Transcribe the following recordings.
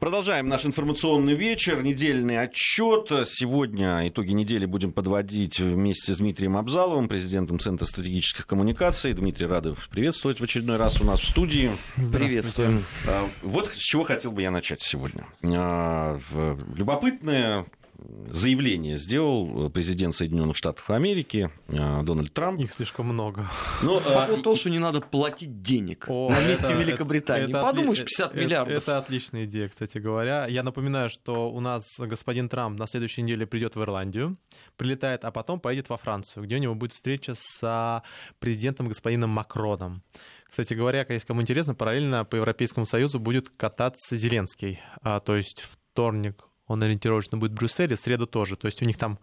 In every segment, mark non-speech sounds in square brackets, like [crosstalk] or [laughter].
Продолжаем наш информационный вечер, недельный отчет. Сегодня итоги недели будем подводить вместе с Дмитрием Абзаловым, президентом Центра стратегических коммуникаций. Дмитрий, рады приветствовать в очередной раз у нас в студии. Приветствуем. А, вот с чего хотел бы я начать сегодня. А, любопытное заявление сделал президент Соединенных Штатов Америки э, Дональд Трамп. Их слишком много. Но, По поводу того, что не надо платить денег О, на месте это, Великобритании. Это, Подумаешь, 50 это, миллиардов. Это отличная идея, кстати говоря. Я напоминаю, что у нас господин Трамп на следующей неделе придет в Ирландию, прилетает, а потом поедет во Францию, где у него будет встреча с президентом господином Макроном. Кстати говоря, если кому интересно, параллельно по Европейскому Союзу будет кататься Зеленский. А, то есть вторник, он ориентировочно будет в Брюсселе, в среду тоже. То есть у них там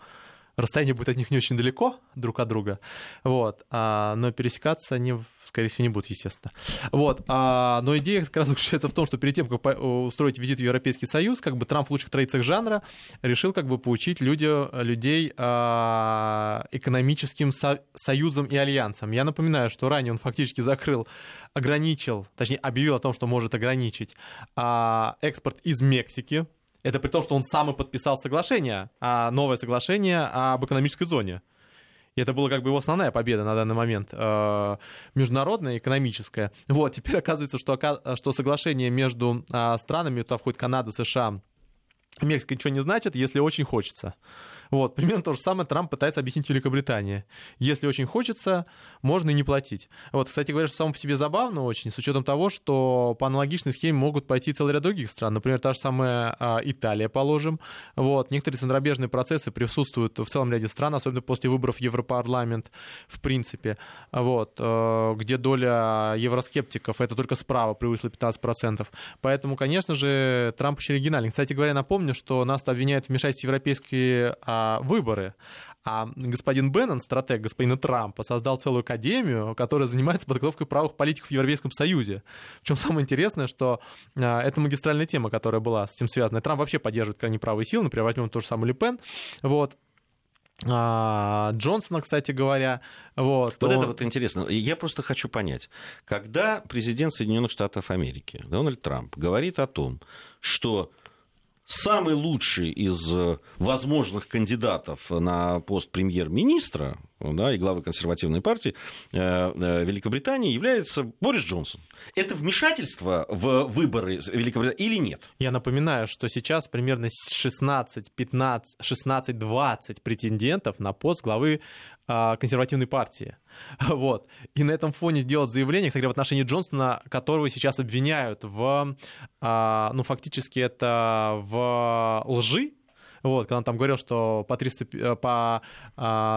расстояние будет от них не очень далеко друг от друга, вот, а, но пересекаться они, скорее всего, не будут, естественно. Вот, а, но идея как раз заключается в том, что перед тем, как устроить визит в Европейский Союз, как бы Трамп в лучших традициях жанра решил как бы поучить люди, людей а, экономическим со- союзом и альянсом. Я напоминаю, что ранее он фактически закрыл ограничил, точнее объявил о том, что может ограничить а, экспорт из Мексики, это при том, что он сам и подписал соглашение, а новое соглашение об экономической зоне. И это была как бы его основная победа на данный момент, э, международная, экономическая. Вот, теперь оказывается, что, что соглашение между э, странами, туда входит Канада, США, Мексика ничего не значит, если очень хочется. Вот, примерно то же самое Трамп пытается объяснить Великобритании. Если очень хочется, можно и не платить. Вот, кстати говоря, что само по себе забавно очень, с учетом того, что по аналогичной схеме могут пойти целый ряд других стран. Например, та же самая а, Италия, положим. Вот, некоторые центробежные процессы присутствуют в целом ряде стран, особенно после выборов в Европарламент, в принципе. Вот, э, где доля евроскептиков, это только справа превысила 15%. Поэтому, конечно же, Трамп очень оригинальный. Кстати говоря, напомню, что нас обвиняют в вмешательстве в европейские а, выборы. А господин Беннон, стратег господина Трампа, создал целую академию, которая занимается подготовкой правых политиков в Европейском Союзе. Причем самое интересное, что а, это магистральная тема, которая была с этим связана. Трамп вообще поддерживает крайне правые силы, например, возьмем ту же самую Лепен. Вот. А, Джонсона, кстати говоря. Вот, вот он... это вот интересно. Я просто хочу понять, когда президент Соединенных Штатов Америки Дональд Трамп говорит о том, что самый лучший из э, возможных кандидатов на пост премьер-министра да, и главы консервативной партии э, э, Великобритании является Борис Джонсон. Это вмешательство в выборы Великобритании или нет? Я напоминаю, что сейчас примерно 16, 15, 16, 20 претендентов на пост главы консервативной партии. [laughs] Вот. И на этом фоне сделать заявление, кстати, в отношении Джонсона, которого сейчас обвиняют в, а, ну, фактически это в лжи, вот, когда он там говорил, что по, 300, э, по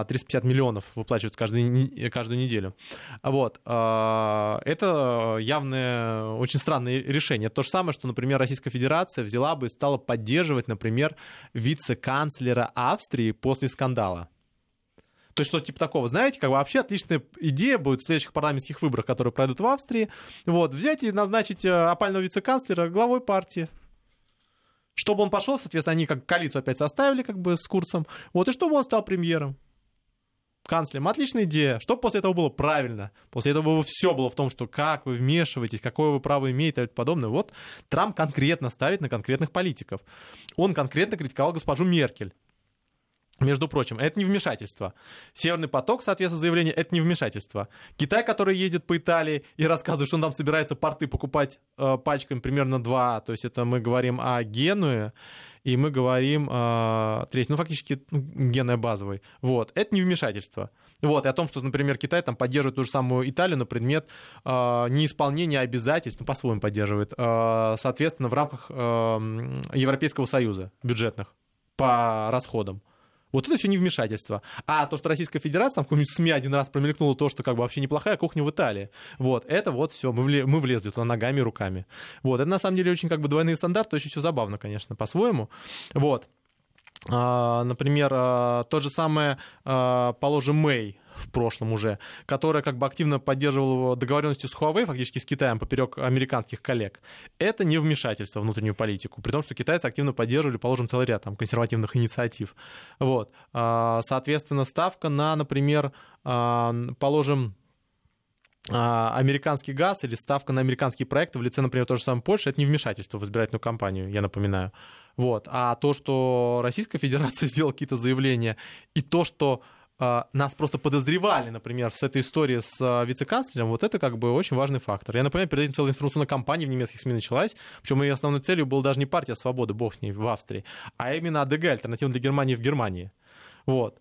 350 а, миллионов выплачиваются каждый, каждую неделю. Вот. Это явное, очень странное решение. Это то же самое, что, например, Российская Федерация взяла бы и стала поддерживать, например, вице-канцлера Австрии после скандала. То есть что типа такого, знаете, как бы вообще отличная идея будет в следующих парламентских выборах, которые пройдут в Австрии, вот, взять и назначить э, опального вице-канцлера главой партии. Чтобы он пошел, соответственно, они как коалицию опять составили как бы с курсом, вот, и чтобы он стал премьером канцлером. Отличная идея. Что после этого было правильно? После этого все было в том, что как вы вмешиваетесь, какое вы право имеете и подобное. Вот Трамп конкретно ставит на конкретных политиков. Он конкретно критиковал госпожу Меркель. Между прочим, это не вмешательство. Северный поток, соответственно, заявление, это не вмешательство. Китай, который ездит по Италии и рассказывает, что он там собирается порты покупать э, пачками примерно два, то есть это мы говорим о Генуе, и мы говорим э, третий, ну, фактически ну, генная базовый. Вот, это не вмешательство. Вот, и о том, что, например, Китай там поддерживает ту же самую Италию на предмет э, неисполнения обязательств, ну, по-своему поддерживает, э, соответственно, в рамках э, Европейского Союза бюджетных по расходам. Вот это все не вмешательство. А то, что Российская Федерация, там в каком-нибудь СМИ один раз промелькнуло то, что как бы вообще неплохая кухня в Италии. Вот, это вот все, мы, влез, мы влезли туда ногами и руками. Вот, это на самом деле очень как бы двойные стандарты, очень все забавно, конечно, по-своему. Вот. А, например, а, то же самое, а, положим, Мэй, в прошлом уже, которая как бы активно поддерживала договоренности с Huawei, фактически с Китаем, поперек американских коллег, это не вмешательство в внутреннюю политику, при том, что китайцы активно поддерживали, положим, целый ряд там, консервативных инициатив. Вот. А, соответственно, ставка на, например, а, положим, а, американский газ или ставка на американские проекты в лице, например, той же самой Польши, это не вмешательство в избирательную кампанию, я напоминаю. Вот. А то, что Российская Федерация [laughs] сделала какие-то заявления, и то, что нас просто подозревали, например, с этой историей с э, вице-канцлером, вот это как бы очень важный фактор. Я напоминаю, перед этим целая информационная кампания в немецких СМИ началась, причем ее основной целью была даже не партия свободы, бог с ней, в Австрии, а именно АДГ, альтернатива для Германии в Германии. Вот.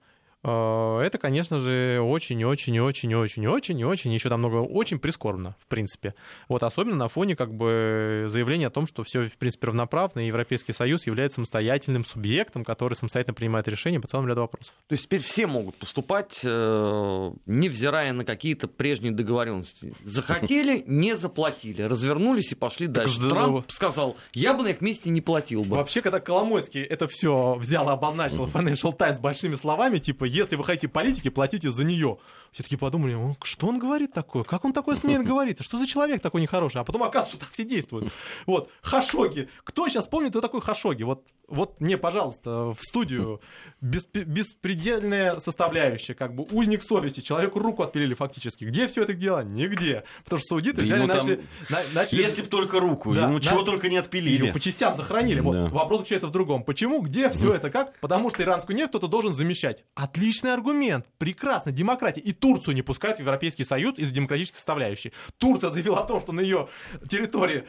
Э, это, конечно же, очень-очень-очень-очень-очень, еще там много, очень прискорбно, в принципе. Вот особенно на фоне как бы заявления о том, что все, в принципе, равноправно, и Европейский Союз является самостоятельным субъектом, который самостоятельно принимает решения по целому ряду вопросов. То есть теперь все могут поступать, э, невзирая на какие-то прежние договоренности. Захотели, [laughs] не заплатили, развернулись и пошли дальше. Так, Трамп сказал, я бы на их месте не платил бы. Вообще, когда Коломойский это все взял и обозначил Financial Times большими словами, типа, если вы хотите политики, платите за нее. Все таки подумали, что он говорит такое? Как он такое смеет [laughs] говорить? Что за человек такой нехороший? А потом оказывается, что так все действуют. Вот, Хашоги. Кто сейчас помнит, кто такой Хашоги? Вот, вот мне, пожалуйста, в студию бесп- беспредельная составляющая, как бы узник совести, человеку руку отпилили фактически. Где все это дело? Нигде. Потому что саудиты взяли, ему начали, там... на, начали... Если бы только руку, да, ему на... чего только не отпилили. Ее по частям захоронили. Вот, да. Вопрос заключается в другом. Почему? Где все это? Как? Потому что иранскую нефть кто-то должен замещать. Отличный аргумент. Прекрасно. Демократия. И Турцию не пускают в Европейский Союз из-за демократической составляющей. Турция заявила о том, что на ее территории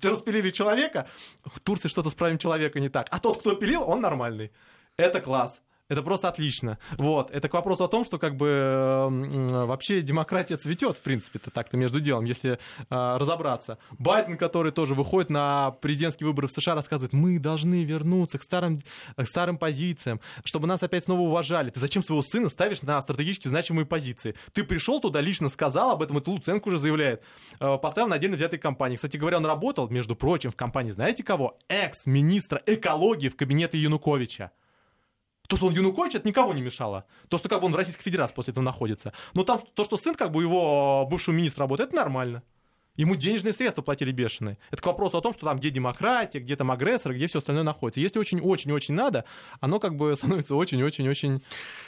распилили человека. В Турции что-то с правом человека не так. А тот, кто пилил, он нормальный. Это класс. Это просто отлично. Вот. Это к вопросу о том, что как бы вообще демократия цветет, в принципе-то, так-то между делом, если э, разобраться. Байден, который тоже выходит на президентские выборы в США, рассказывает, мы должны вернуться к старым, к старым позициям, чтобы нас опять снова уважали. Ты зачем своего сына ставишь на стратегически значимые позиции? Ты пришел туда, лично сказал об этом, и Луценко уже заявляет. Э, поставил на отдельно взятой компании. Кстати говоря, он работал, между прочим, в компании, знаете кого? Экс-министра экологии в кабинете Януковича. То, что он Янукович, это никого не мешало. То, что как бы он в Российской Федерации после этого находится. Но там то, что сын как бы его бывшего министра работает, это нормально. Ему денежные средства платили бешеные. Это к вопросу о том, что там где демократия, где там агрессор, где все остальное находится. Если очень-очень-очень надо, оно как бы [laughs] становится очень-очень-очень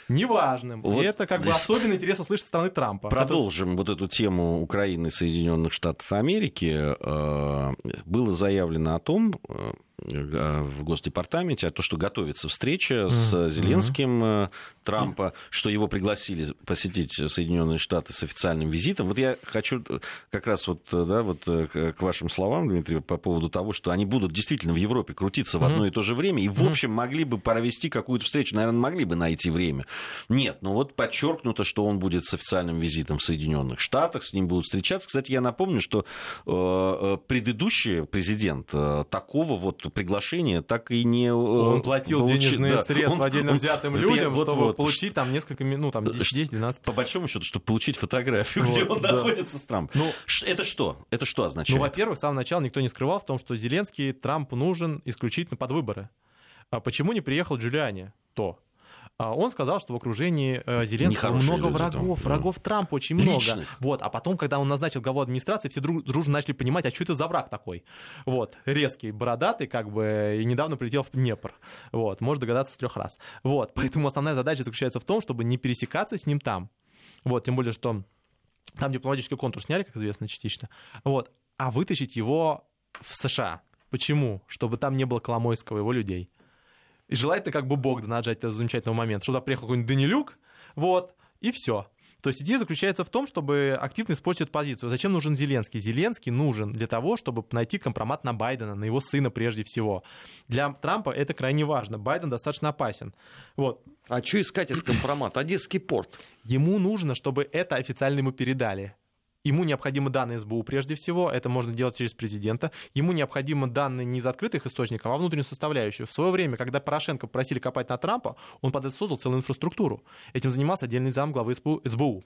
неважным. Вот и это как бы особенно интересно слышать со стороны Трампа. Продолжим вот эту тему Украины и Соединенных Штатов Америки. Э, было заявлено о том, Э, в Госдепартаменте, а то, что готовится встреча с Зеленским mm-hmm. Трампа, что его пригласили посетить Соединенные Штаты с официальным визитом. Вот я хочу как раз вот, да, вот к вашим словам, Дмитрий, по поводу того, что они будут действительно в Европе крутиться в одно mm-hmm. и то же время, и, в общем, могли бы провести какую-то встречу, наверное, могли бы найти время. Нет, но вот подчеркнуто, что он будет с официальным визитом в Соединенных Штатах, с ним будут встречаться. Кстати, я напомню, что э, предыдущий президент э, такого вот приглашение так и не... Э, он платил получи... денежные да, средства он, отдельно взятым он, людям, вот, чтобы вот, получить там несколько минут, ну, там 10-12. По большому счету, чтобы получить фотографию, вот, где он да. находится с Трампом. Ну, это что? Это что означает? Ну, во-первых, с самого начала никто не скрывал в том, что Зеленский Трампу нужен исключительно под выборы. А почему не приехал Джулиани? То. А он сказал, что в окружении э, Зеленского много врагов, там, врагов Трампа очень Личных. много. Вот, а потом, когда он назначил главу администрации, все друг, дружно начали понимать, а что это за враг такой? Вот, резкий, бородатый, как бы, и недавно прилетел в Днепр. Вот, может догадаться с трех раз. Вот, поэтому основная задача заключается в том, чтобы не пересекаться с ним там. Вот, тем более, что там дипломатический контур сняли, как известно, частично. Вот, а вытащить его в США. Почему? Чтобы там не было Коломойского его людей. И желательно как бы Богдана отжать этот замечательный момент, чтобы туда приехал какой-нибудь Данилюк, вот, и все. То есть идея заключается в том, чтобы активно использовать позицию. Зачем нужен Зеленский? Зеленский нужен для того, чтобы найти компромат на Байдена, на его сына прежде всего. Для Трампа это крайне важно. Байден достаточно опасен. Вот. А что искать этот компромат? Одесский порт. Ему нужно, чтобы это официально ему передали. Ему необходимы данные СБУ прежде всего, это можно делать через президента. Ему необходимы данные не из открытых источников, а внутреннюю составляющую. В свое время, когда Порошенко просили копать на Трампа, он под это создал целую инфраструктуру. Этим занимался отдельный зам главы СБУ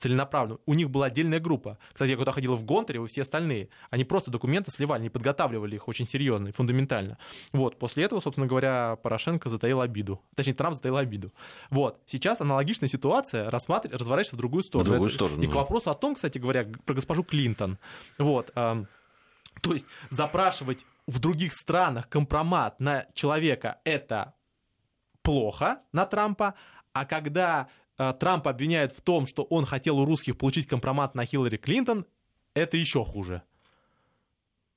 целенаправленно. У них была отдельная группа. Кстати, я когда ходил в Гонтаре, и все остальные, они просто документы сливали, не подготавливали их очень серьезно и фундаментально. Вот, после этого, собственно говоря, Порошенко затаил обиду. Точнее, Трамп затаил обиду. Вот, сейчас аналогичная ситуация рассматр... разворачивается в другую сторону. В другую сторону. И к вопросу о том, кстати говоря, про госпожу Клинтон. Вот, то есть запрашивать в других странах компромат на человека это плохо, на Трампа, а когда Трамп обвиняет в том, что он хотел у русских получить компромат на Хиллари Клинтон, это еще хуже.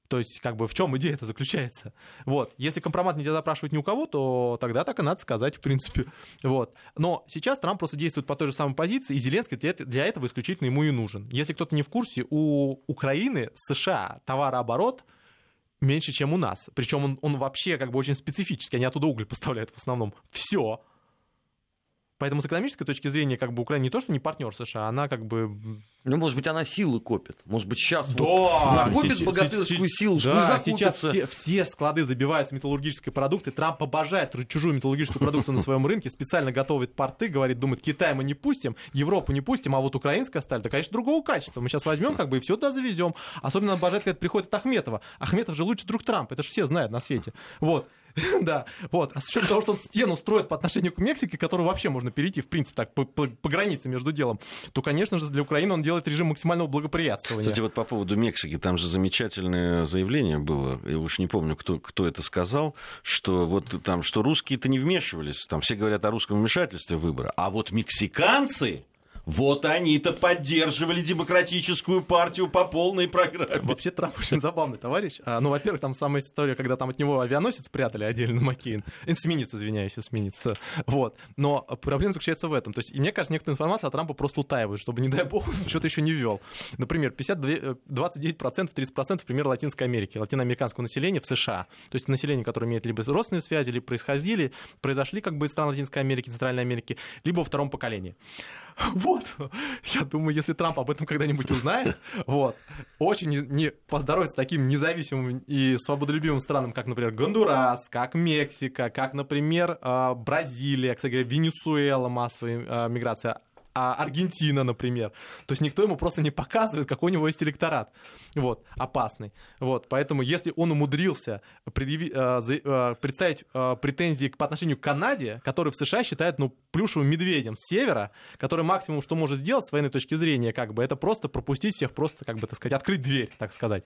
То есть, как бы, в чем идея это заключается? Вот. Если компромат нельзя запрашивать ни у кого, то тогда так и надо сказать, в принципе. Вот. Но сейчас Трамп просто действует по той же самой позиции, и Зеленский для этого исключительно ему и нужен. Если кто-то не в курсе, у Украины, США товарооборот меньше, чем у нас. Причем он, он вообще как бы очень специфический, они оттуда уголь поставляют в основном. Все. Поэтому с экономической точки зрения, как бы Украина не то, что не партнер США, она как бы... Ну, может быть, она силы копит. Может быть, сейчас да, вот накопит сейчас, богатырскую силу, да, сейчас все, все склады забиваются металлургической продукцией. Трамп обожает чужую металлургическую продукцию на своем рынке, специально готовит порты, говорит, думает, Китай мы не пустим, Европу не пустим, а вот украинская сталь, да, конечно, другого качества. Мы сейчас возьмем как бы и все туда завезем. Особенно обожает, когда приходит от Ахметова. Ахметов же лучший друг Трампа, это же все знают на свете. Вот. [laughs] да, вот. А с учетом того, что стену строит по отношению к Мексике, которую вообще можно перейти, в принципе, так, по, по, по границе между делом, то, конечно же, для Украины он делает режим максимального благоприятствования. Кстати, вот по поводу Мексики, там же замечательное заявление было, я уж не помню, кто, кто это сказал, что вот там, что русские-то не вмешивались, там все говорят о русском вмешательстве в выборы, а вот мексиканцы вот они-то поддерживали демократическую партию по полной программе. Вообще Трамп очень забавный товарищ. А, ну, во-первых, там самая история, когда там от него авианосец прятали отдельно Маккейн. Эсминец, извиняюсь, эсминец. Вот. Но проблема заключается в этом. То есть, мне кажется, некоторую информацию от Трампа просто утаивают, чтобы, не дай бог, что-то еще не ввел. Например, 52, 29%, 30% пример Латинской Америки, латиноамериканского населения в США. То есть население, которое имеет либо родственные связи, либо происходили, произошли как бы из стран Латинской Америки, Центральной Америки, либо во втором поколении. [laughs] Вот. Я думаю, если Трамп об этом когда-нибудь узнает, [laughs] вот, очень не, не поздоровится таким независимым и свободолюбивым странам, как, например, Гондурас, как Мексика, как, например, а, Бразилия, кстати говоря, Венесуэла, массовая а, миграция, а Аргентина, например. То есть никто ему просто не показывает, какой у него есть электорат. Вот, опасный. Вот, поэтому если он умудрился предъяви, э, э, представить э, претензии по отношению к Канаде, который в США считает, ну, плюшевым медведем с севера, который максимум, что может сделать с военной точки зрения, как бы, это просто пропустить всех, просто, как бы, так сказать, открыть дверь, так сказать.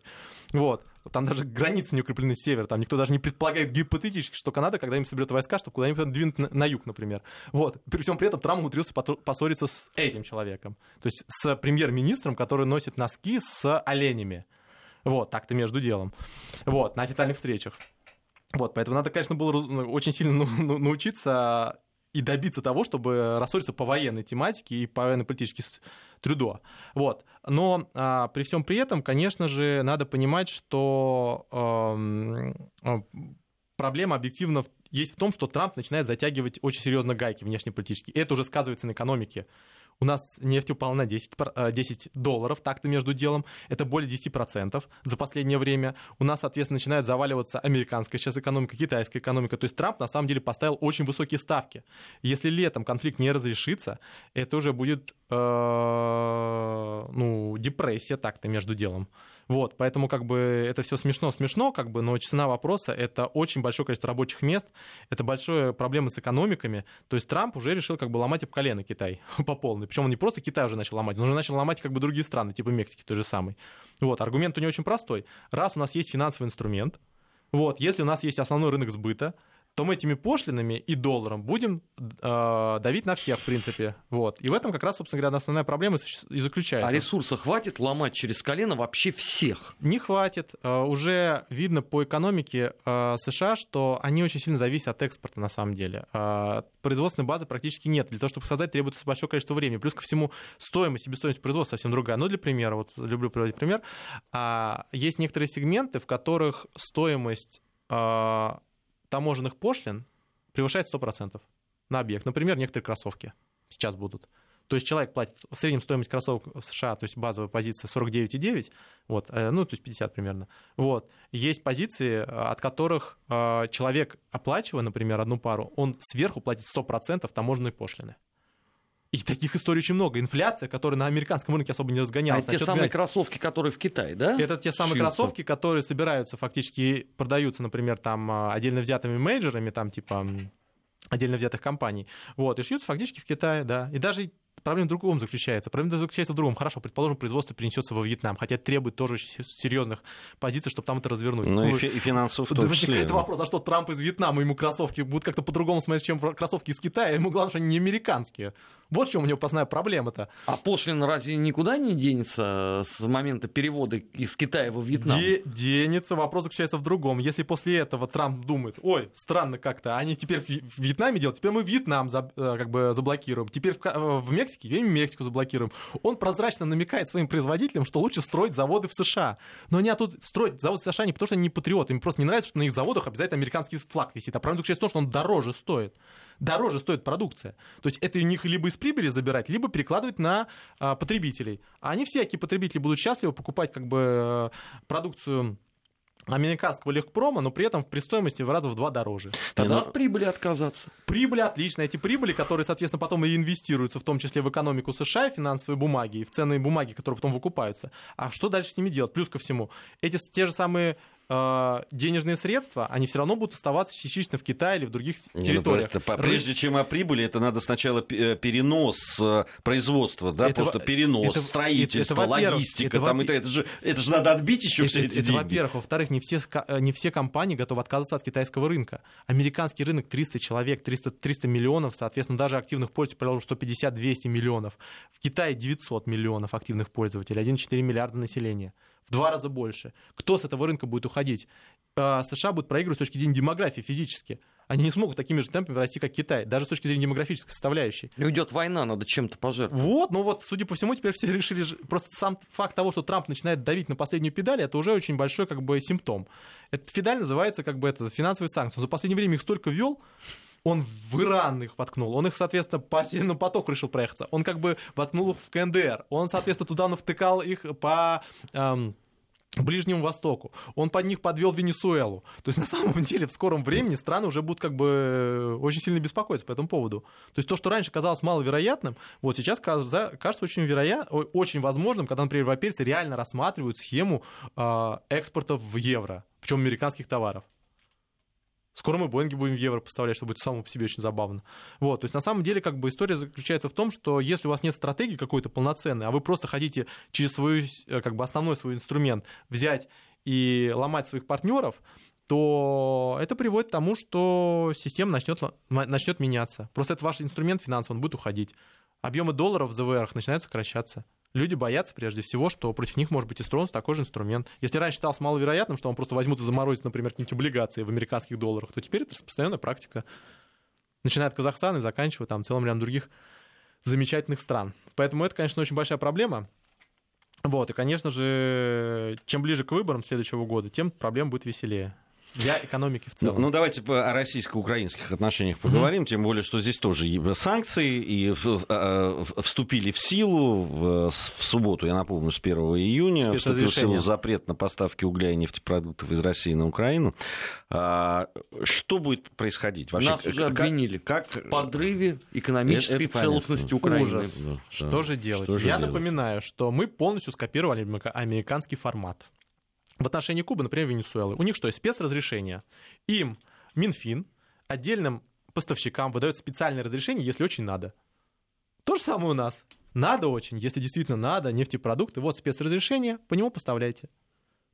Вот. Там даже границы не укреплены с севера, там никто даже не предполагает гипотетически, что Канада когда-нибудь соберет войска, чтобы куда-нибудь двинуть на, на юг, например. Вот. При всем при этом Трамп умудрился поссориться с этим человеком. То есть с премьер-министром, который носит носки с оленями. Вот, так-то между делом. Вот, на официальных встречах. Вот, поэтому надо, конечно, было ну, очень сильно ну, ну, научиться и добиться того, чтобы рассориться по военной тематике и по военно-политически Трюдо. Вот. Но а, при всем при этом, конечно же, надо понимать, что э, проблема объективно есть в том, что Трамп начинает затягивать очень серьезно гайки внешнеполитические. Это уже сказывается на экономике. У нас нефть упала на 10, 10 э, долларов, так-то между делом. Это более 10% за последнее время. У нас, соответственно, начинает заваливаться американская сейчас экономика, китайская экономика. То есть Трамп, на самом деле, поставил очень высокие ставки. Если летом конфликт не разрешится, это уже будет ну, депрессия так-то между делом. Вот, поэтому как бы это все смешно-смешно, как бы, но цена вопроса — это очень большое количество рабочих мест, это большая проблема с экономиками. То есть Трамп уже решил как бы ломать об колено Китай [laughs] по полной. Причем он не просто Китай уже начал ломать, он уже начал ломать как бы другие страны, типа Мексики той же самой. Вот, аргумент у него очень простой. Раз у нас есть финансовый инструмент, вот, если у нас есть основной рынок сбыта, то мы этими пошлинами и долларом будем э, давить на всех, в принципе. Вот. И в этом как раз, собственно говоря, основная проблема и заключается. А ресурса хватит ломать через колено вообще всех? Не хватит. Э, уже видно по экономике э, США, что они очень сильно зависят от экспорта на самом деле. Производственной базы практически нет. Для того, чтобы создать, требуется большое количество времени. Плюс ко всему, стоимость, себестоимость производства совсем другая. Ну, для примера, вот люблю приводить пример. Есть некоторые сегменты, в которых стоимость таможенных пошлин превышает 100% на объект. Например, некоторые кроссовки сейчас будут. То есть человек платит в среднем стоимость кроссовок в США, то есть базовая позиция 49,9, вот, э, ну, то есть 50 примерно. Вот. Есть позиции, от которых э, человек, оплачивая, например, одну пару, он сверху платит 100% таможенной пошлины. И таких историй очень много. Инфляция, которая на американском рынке особо не разгонялась. А это те самые гонять. кроссовки, которые в Китае, да? Это те самые Шьются. кроссовки, которые собираются фактически, продаются, например, там а, отдельно взятыми менеджерами, там типа отдельно взятых компаний. Вот, и шьются фактически в Китае, да. И даже проблема в другом заключается. Проблема заключается в другом. Хорошо, предположим, производство перенесется во Вьетнам, хотя требует тоже очень серьезных позиций, чтобы там это развернуть. Ну, и, фи- и финансово в том числе. Возникает вопрос, а что Трамп из Вьетнама, ему кроссовки будут как-то по-другому смотреть, чем кроссовки из Китая, ему главное, что они не американские. Вот в чем у него основная проблема-то. А пошлина разве никуда не денется с момента перевода из Китая во Вьетнам? Де- денется. Вопрос заключается в другом. Если после этого Трамп думает, ой, странно как-то, они теперь в Вьетнаме делают, теперь мы Вьетнам за, э, как бы заблокируем, теперь в, э, в Мексике, теперь Мексику заблокируем. Он прозрачно намекает своим производителям, что лучше строить заводы в США. Но они тут строить завод в США не потому, что они не патриоты, им просто не нравится, что на их заводах обязательно американский флаг висит. А проблема заключается в том, что он дороже стоит дороже стоит продукция. То есть это у них либо из прибыли забирать, либо перекладывать на а, потребителей. А они всякие потребители будут счастливы покупать как бы э, продукцию американского легпрома, но при этом при стоимости в раза в два дороже. Тогда от прибыли отказаться. Прибыли отлично. Эти прибыли, которые, соответственно, потом и инвестируются, в том числе в экономику США, финансовые бумаги, и в ценные бумаги, которые потом выкупаются. А что дальше с ними делать? Плюс ко всему, эти те же самые денежные средства, они все равно будут оставаться частично в Китае или в других Не, ну, территориях. Ну, это, прежде чем о прибыли, это надо сначала э, перенос э, производства, да, это, просто перенос, это, строительство, это, это, логистика, это, там, это, это, же, это же надо отбить еще это, все эти это, деньги. во-первых. Во-вторых, не все, не все компании готовы отказаться от китайского рынка. Американский рынок 300 человек, 300, 300 миллионов, соответственно, даже активных пользователей, 150-200 миллионов. В Китае 900 миллионов активных пользователей, 1,4 миллиарда населения в два раза больше. Кто с этого рынка будет уходить? А, США будут проигрывать с точки зрения демографии физически. Они не смогут такими же темпами расти, как Китай, даже с точки зрения демографической составляющей. И уйдет война, надо чем-то пожертвовать. Вот, ну вот, судя по всему, теперь все решили... Просто сам факт того, что Трамп начинает давить на последнюю педаль, это уже очень большой как бы симптом. Этот педаль называется как бы это финансовые санкции. Он за последнее время их столько ввел, он в Иран их воткнул, он их, соответственно, по Северному потоку решил проехаться, он как бы воткнул их в КНДР, он, соответственно, туда навтыкал их по... Эм, Ближнему Востоку. Он под них подвел Венесуэлу. То есть на самом деле в скором времени страны уже будут как бы э, очень сильно беспокоиться по этому поводу. То есть то, что раньше казалось маловероятным, вот сейчас кажется очень, вероят... очень возможным, когда, например, европейцы реально рассматривают схему э, экспорта в евро, причем американских товаров. Скоро мы Боинги будем в евро поставлять, что будет само по себе очень забавно. Вот, то есть на самом деле как бы история заключается в том, что если у вас нет стратегии какой-то полноценной, а вы просто хотите через свой, э, как бы основной свой инструмент взять и ломать своих партнеров, то это приводит к тому, что система начнет, начнет меняться. Просто это ваш инструмент финансовый, он будет уходить. Объемы долларов в ЗВР начинают сокращаться люди боятся прежде всего, что против них может быть истронут такой же инструмент. Если раньше считалось маловероятным, что он просто возьмут и заморозит, например, какие-нибудь облигации в американских долларах, то теперь это распространенная практика. Начиная от Казахстана и заканчивая там целым рядом других замечательных стран. Поэтому это, конечно, очень большая проблема. Вот, и, конечно же, чем ближе к выборам следующего года, тем проблем будет веселее для экономики в целом. Ну, ну давайте о российско-украинских отношениях поговорим, mm-hmm. тем более, что здесь тоже санкции и а, вступили в силу в, в субботу, я напомню, с 1 июня вступил в силу запрет на поставки угля и нефтепродуктов из России на Украину. А, что будет происходить вообще? Нас уже обвинили как, в подрыве экономической это, это целостности Украины. Ужас. Да, что да. же делать? Что же я делать? напоминаю, что мы полностью скопировали американский формат в отношении Кубы, например, Венесуэлы. У них что, спецразрешение? Им Минфин отдельным поставщикам выдает специальное разрешение, если очень надо. То же самое у нас. Надо очень, если действительно надо, нефтепродукты, вот спецразрешение, по нему поставляйте.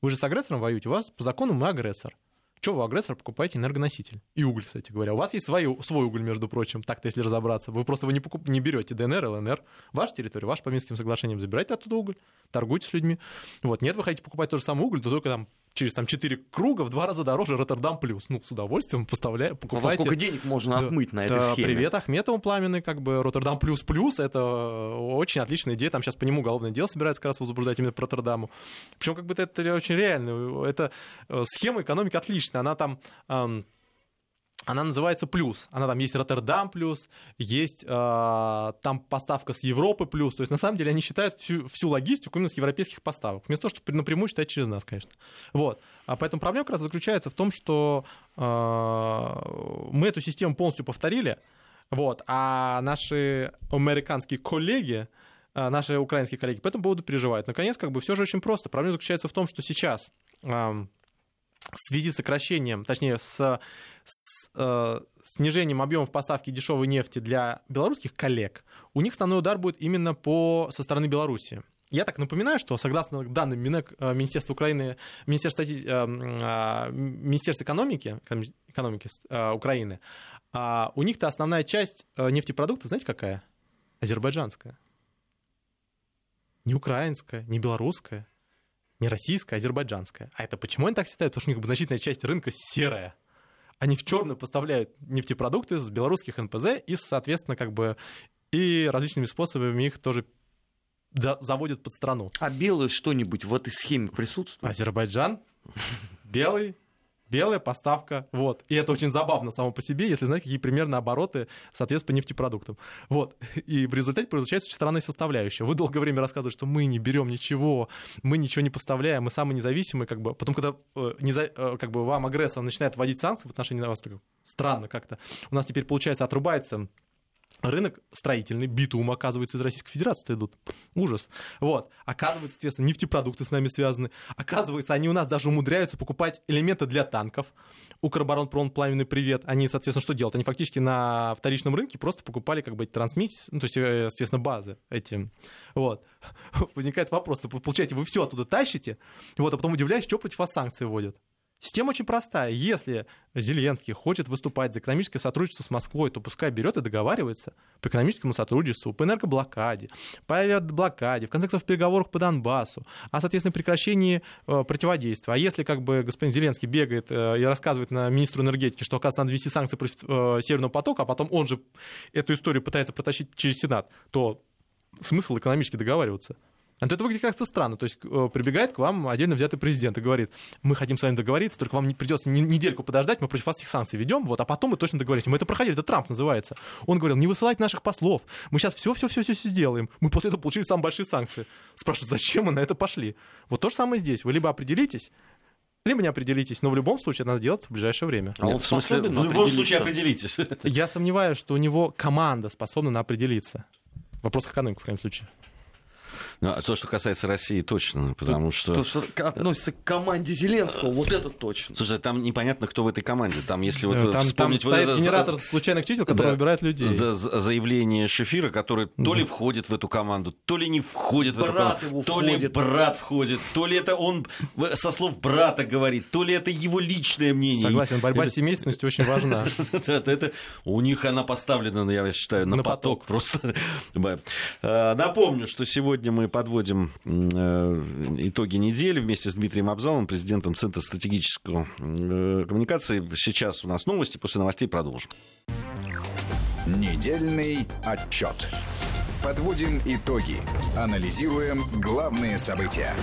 Вы же с агрессором воюете, у вас по закону мы агрессор. Что вы, агрессор, покупаете энергоноситель? И уголь, кстати говоря. У вас есть свой, свой уголь, между прочим, так-то, если разобраться. Вы просто вы не, покуп, не берете ДНР, ЛНР. Ваша территория, ваш по Минским соглашениям забирайте оттуда уголь, торгуйте с людьми. Вот, нет, вы хотите покупать тот же самый уголь, то только там через там, 4 круга в два раза дороже Роттердам плюс. Ну, с удовольствием поставляю, покупайте. Ну, сколько денег можно да. отмыть на этой да, схеме? Привет Ахметову пламенный, как бы Роттердам плюс плюс, это очень отличная идея, там сейчас по нему уголовное дело собирается как раз возбуждать именно по Роттердаму. Причем как бы это очень реально, это э, схема экономики отличная, она там эм, она называется плюс. Она там есть Роттердам плюс, есть э, там поставка с Европы плюс. То есть на самом деле они считают всю, всю логистику именно с европейских поставок. Вместо того, чтобы напрямую считать через нас, конечно. Вот. А поэтому проблема как раз заключается в том, что э, мы эту систему полностью повторили, вот, а наши американские коллеги, э, наши украинские коллеги по этому поводу переживают. Наконец, как бы все же очень просто. Проблема заключается в том, что сейчас в связи с сокращением, точнее, с, с э, снижением объемов поставки дешевой нефти для белорусских коллег, у них основной удар будет именно по, со стороны Беларуси. Я так напоминаю, что согласно данным Минэк, э, Министерства Украины, Министерства, стати... Э, э, Министерства экономики, экономики Украины, у них-то основная часть нефтепродуктов, знаете, какая? Азербайджанская. Не украинская, не белорусская, не российская, а азербайджанская. А это почему они так считают? Потому что у них значительная часть рынка серая. Они в черную поставляют нефтепродукты с белорусских НПЗ и, соответственно, как бы и различными способами их тоже заводят под страну. А белый что-нибудь в этой схеме присутствует? Азербайджан, белый, белая поставка, вот. И это очень забавно само по себе, если знать, какие примерно обороты, соответственно, нефтепродуктам. Вот. И в результате получается очень странная составляющая. Вы долгое время рассказывали, что мы не берем ничего, мы ничего не поставляем, мы самые независимые, как бы. Потом, когда э, не за, э, как бы вам агрессор начинает вводить санкции в отношении вас, так, странно как-то. У нас теперь, получается, отрубается рынок строительный, битум, оказывается, из Российской Федерации идут. Ужас. Вот. Оказывается, соответственно, нефтепродукты с нами связаны. Оказывается, они у нас даже умудряются покупать элементы для танков. Укроборонпром, пламенный привет. Они, соответственно, что делают? Они фактически на вторичном рынке просто покупали как бы трансмиссии, ну, то есть, э, естественно, базы эти. Вот. [laughs] Возникает вопрос, то получаете, вы все оттуда тащите, вот, а потом удивляетесь, что против вас санкции вводят. Система очень простая. Если Зеленский хочет выступать за экономическое сотрудничество с Москвой, то пускай берет и договаривается по экономическому сотрудничеству, по энергоблокаде, по авиаблокаде, в конце концов, в переговорах по Донбассу, о, соответственно, прекращении э, противодействия. А если как бы господин Зеленский бегает э, и рассказывает на министру энергетики, что, оказывается, надо ввести санкции против э, Северного потока, а потом он же эту историю пытается протащить через Сенат, то смысл экономически договариваться. А то это выглядит как-то странно. То есть э, прибегает к вам отдельно взятый президент и говорит, мы хотим с вами договориться, только вам не придется недельку подождать, мы против вас всех санкций ведем, вот, а потом мы точно договоримся. Мы это проходили, это Трамп называется. Он говорил, не высылать наших послов, мы сейчас все-все-все-все сделаем. Мы после этого получили самые большие санкции. Спрашивают, зачем мы на это пошли? Вот то же самое здесь. Вы либо определитесь, либо не определитесь, но в любом случае это надо сделать в ближайшее время. А он в смысле, в любом случае определитесь. Я сомневаюсь, что у него команда способна на определиться. Вопрос к экономике, в крайнем случае. Ну, а то, что касается России, точно, потому что... То, что относится к команде Зеленского, вот это точно. Слушай, там непонятно, кто в этой команде. Там, если вот там, вспомнить... Там стоит вот генератор случайных чисел, который да, выбирает людей. Да, заявление Шефира, который то ли входит в эту команду, то ли не входит брат в эту команду. Его то входит. ли брат входит, то ли это он со слов брата говорит, то ли это его личное мнение. Согласен, борьба с семейственностью очень важна. [laughs] это, у них она поставлена, я считаю, на, поток. просто. [laughs] А, напомню, что сегодня мы подводим э, итоги недели вместе с Дмитрием Абзалом, президентом Центра стратегической э, коммуникации. Сейчас у нас новости, после новостей продолжим. Недельный отчет. Подводим итоги. Анализируем главные события.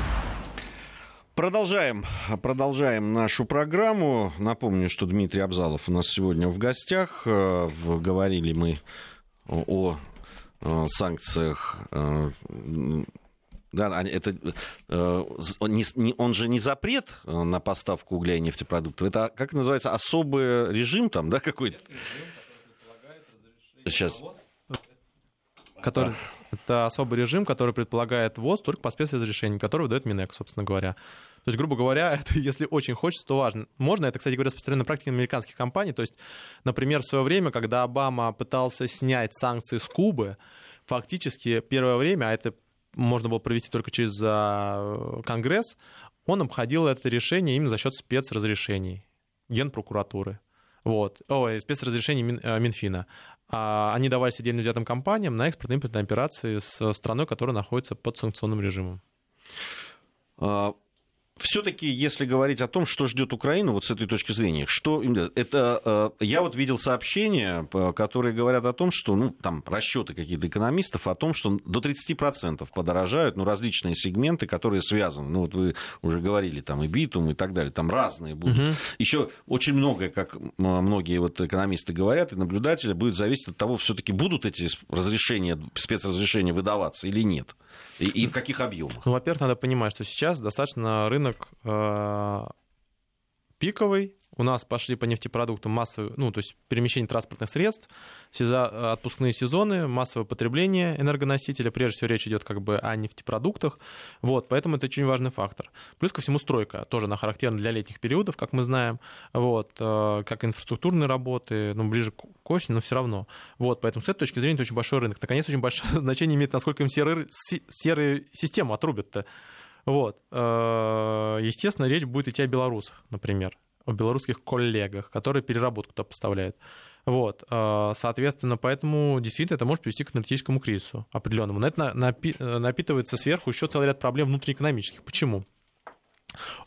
Продолжаем, продолжаем нашу программу. Напомню, что Дмитрий Абзалов у нас сегодня в гостях. Э, говорили мы о санкциях да, это, э, он же не запрет э, на поставку угля и нефтепродуктов, это, как называется, особый режим там, да, какой-то? Сейчас. Который, это особый режим, который предполагает ввоз только по спецразрешению, который выдает Минэк, собственно говоря. То есть, грубо говоря, [laughs] это, если очень хочется, то важно. Можно, это, кстати говоря, распространено на практике американских компаний. То есть, например, в свое время, когда Обама пытался снять санкции с Кубы, фактически первое время, а это можно было провести только через а, Конгресс, он обходил это решение именно за счет спецразрешений Генпрокуратуры. Вот. Ой, спецразрешений Мин, э, Минфина. А, они давались отдельно взятым компаниям на экспортно-импортные операции с страной, которая находится под санкционным режимом. Все-таки, если говорить о том, что ждет Украину, вот с этой точки зрения, что это э, я вот видел сообщения, которые говорят о том, что ну там расчеты какие-то экономистов о том, что до 30% подорожают, ну различные сегменты, которые связаны, ну вот вы уже говорили там и битум и так далее, там разные будут. Угу. Еще очень многое, как многие вот экономисты говорят и наблюдатели, будет зависеть от того, все-таки будут эти разрешения, спецразрешения выдаваться или нет. И, и в каких объемах? Ну, во-первых, надо понимать, что сейчас достаточно рынок э, пиковый, у нас пошли по нефтепродуктам массовые, ну, то есть перемещение транспортных средств, сеза, отпускные сезоны, массовое потребление энергоносителя. Прежде всего речь идет как бы о нефтепродуктах. Вот, поэтому это очень важный фактор. Плюс ко всему стройка тоже она характерна для летних периодов, как мы знаем. Вот, э, как инфраструктурные работы, ну, ближе к осени, но все равно. Вот, поэтому с этой точки зрения это очень большой рынок. Наконец, очень большое [laughs] значение имеет, насколько им серые, серые системы отрубят-то. Вот. Э, естественно, речь будет идти о белорусах, например о белорусских коллегах, которые переработку туда поставляют. Вот, э, соответственно, поэтому действительно это может привести к энергетическому кризису определенному. Но это э, напитывается сверху еще целый ряд проблем внутриэкономических. Почему?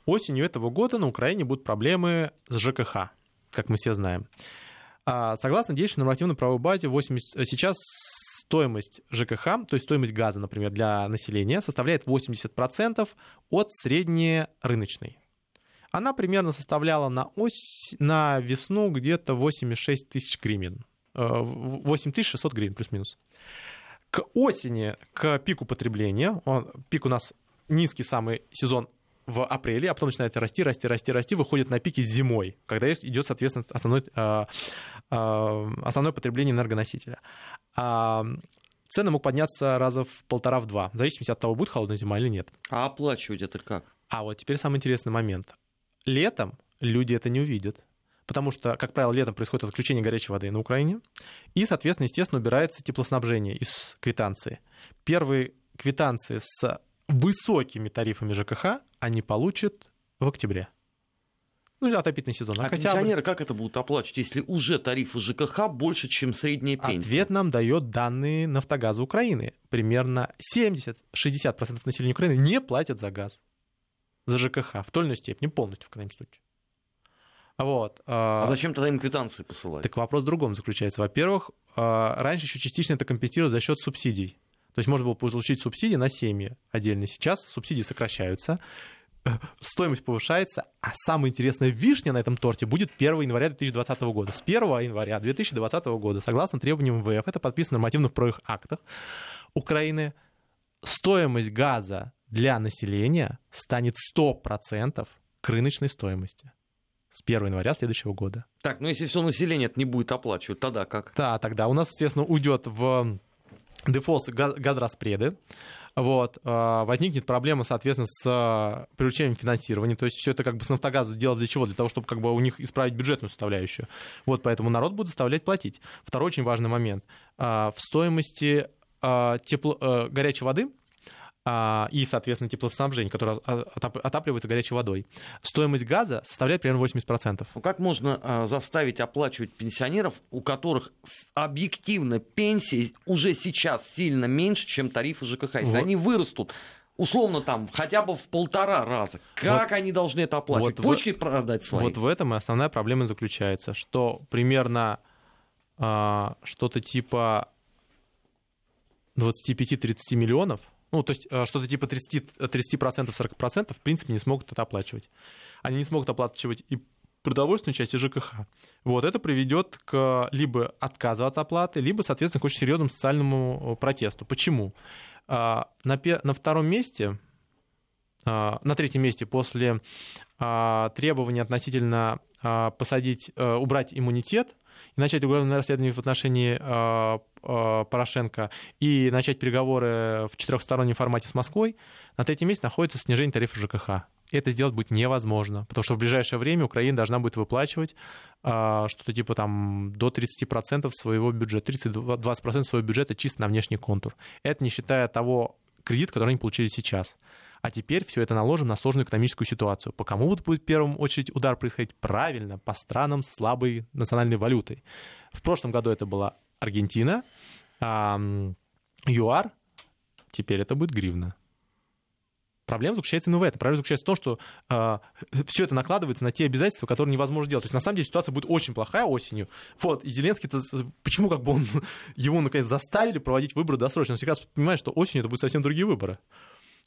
Осенью этого года на Украине будут проблемы с ЖКХ, как мы все знаем. А, согласно действующей нормативно-правовой базе, 80, э, сейчас стоимость ЖКХ, то есть стоимость газа, например, для населения, составляет 80% от среднерыночной она примерно составляла на, ось, на весну где-то 86 тысяч гривен. 8600 э, гривен плюс-минус. К осени, к пику потребления, он, пик у нас низкий самый сезон в апреле, а потом начинает расти, расти, расти, расти, выходит на пике зимой, когда идет, соответственно, основной, э, э, основное потребление энергоносителя. А цены могут подняться раза в полтора-в два, в зависимости от того, будет холодная зима или нет. А оплачивать это как? А вот теперь самый интересный момент. Летом люди это не увидят, потому что, как правило, летом происходит отключение горячей воды на Украине, и, соответственно, естественно, убирается теплоснабжение из квитанции. Первые квитанции с высокими тарифами ЖКХ они получат в октябре. Ну, отопительный сезон. А, а пенсионеры как это будут оплачивать, если уже тарифы ЖКХ больше, чем средняя пенсия? Ответ нам дает данные Нафтогаза Украины. Примерно 70-60% населения Украины не платят за газ за ЖКХ в той или иной степени, полностью в крайнем случае. Вот. А, а зачем тогда им квитанции посылать? Так вопрос в другом заключается. Во-первых, а, раньше еще частично это компенсировалось за счет субсидий. То есть можно было получить субсидии на семьи отдельно. Сейчас субсидии сокращаются, стоимость повышается, а самая интересная вишня на этом торте будет 1 января 2020 года. С 1 января 2020 года, согласно требованиям МВФ, это подписано в нормативных правовых актах Украины, стоимость газа для населения станет 100% к рыночной стоимости с 1 января следующего года. Так, ну если все население это не будет оплачивать, тогда как? Да, тогда у нас, естественно, уйдет в дефолт газораспреды. Вот, а, возникнет проблема, соответственно, с а, привлечением финансирования. То есть все это как бы с нафтогаза сделать для чего? Для того, чтобы как бы у них исправить бюджетную составляющую. Вот, поэтому народ будет заставлять платить. Второй очень важный момент. А, в стоимости тепло, горячей воды и, соответственно, теплоснабжение, которое отапливается горячей водой. Стоимость газа составляет примерно 80%. Ну как можно а, заставить оплачивать пенсионеров, у которых объективно пенсии уже сейчас сильно меньше, чем тарифы ЖКХ? Если вот. они вырастут условно там хотя бы в полтора раза. Как вот, они должны это оплачивать? Вот Почки в, продать свои? Вот в этом и основная проблема заключается, что примерно а, что-то типа 25-30 миллионов ну, то есть э, что-то типа 30%, 30% 40% в принципе не смогут это оплачивать. Они не смогут оплачивать и продовольственную часть и ЖКХ. Вот это приведет к либо отказу от оплаты, либо, соответственно, к очень серьезному социальному э, протесту. Почему? А, на, на втором месте, на третьем месте после требования относительно посадить, э, убрать иммунитет и начать уголовное расследование в отношении э, э, Порошенко и начать переговоры в четырехстороннем формате с Москвой, на третьем месте находится снижение тарифа ЖКХ. И это сделать будет невозможно, потому что в ближайшее время Украина должна будет выплачивать э, что-то типа там до 30% своего бюджета, 30-20% своего бюджета чисто на внешний контур. Это не считая того кредита, который они получили сейчас. А теперь все это наложим на сложную экономическую ситуацию. По кому будет в первую очередь удар происходить? Правильно, по странам слабой национальной валютой. В прошлом году это была Аргентина, ЮАР, теперь это будет гривна. Проблема заключается именно в этом. Проблема заключается в том, что э, а, все это накладывается на те обязательства, которые невозможно делать. То есть, на самом деле, ситуация будет очень плохая осенью. Вот, и Зеленский, почему как бы он, [laughs] его, наконец, заставили проводить выборы досрочно? Он всегда понимает, что осенью это будут совсем другие выборы.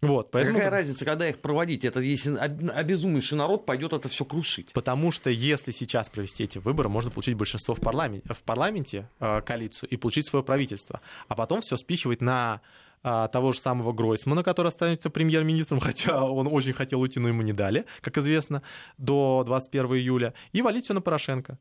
Вот, поэтому... Какая разница, когда их проводить? Это если обезумевший народ пойдет это все крушить. Потому что если сейчас провести эти выборы, можно получить большинство в парламенте, в парламенте э, коалицию и получить свое правительство, а потом все спихивать на а, того же самого Гройсмана, который останется премьер-министром, [laughs] хотя он очень хотел уйти, но ему не дали, как известно, до 21 июля, и валить все на Порошенко.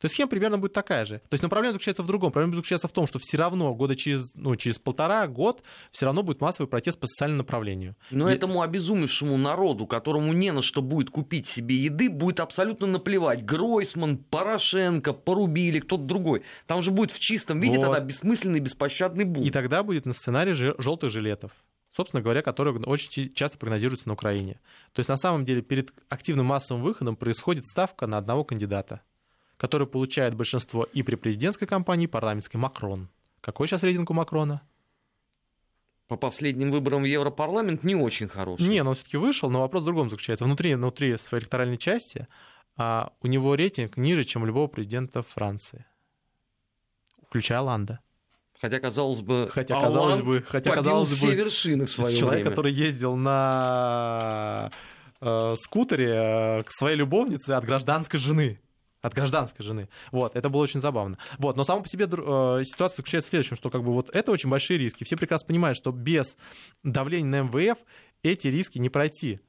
То есть схема примерно будет такая же. То есть, но проблема заключается в другом. Проблема заключается в том, что все равно года через, ну, через полтора год все равно будет массовый протест по социальному направлению. Но и... этому обезумевшему народу, которому не на что будет купить себе еды, будет абсолютно наплевать. Гройсман, Порошенко, порубили, кто-то другой. Там же будет в чистом виде вот. тогда бессмысленный, беспощадный бунт. И тогда будет на сценарии желтых жилетов собственно говоря, которые очень часто прогнозируются на Украине. То есть на самом деле перед активным массовым выходом происходит ставка на одного кандидата который получает большинство и при президентской кампании, и парламентской. Макрон. Какой сейчас рейтинг у Макрона? По последним выборам в Европарламент не очень хороший. Не, но он все-таки вышел, но вопрос в другом заключается. Внутри, внутри своей электоральной части а, у него рейтинг ниже, чем у любого президента Франции, включая Ланда. Хотя, казалось бы, хотя, казалось бы, хотя, казалось все бы, вершины в свое человек, время. который ездил на э, скутере э, к своей любовнице от гражданской жены от гражданской жены. Вот, это было очень забавно. Вот, но сама по себе э, ситуация заключается в следующем, что как бы вот это очень большие риски. Все прекрасно понимают, что без давления на МВФ эти риски не пройти.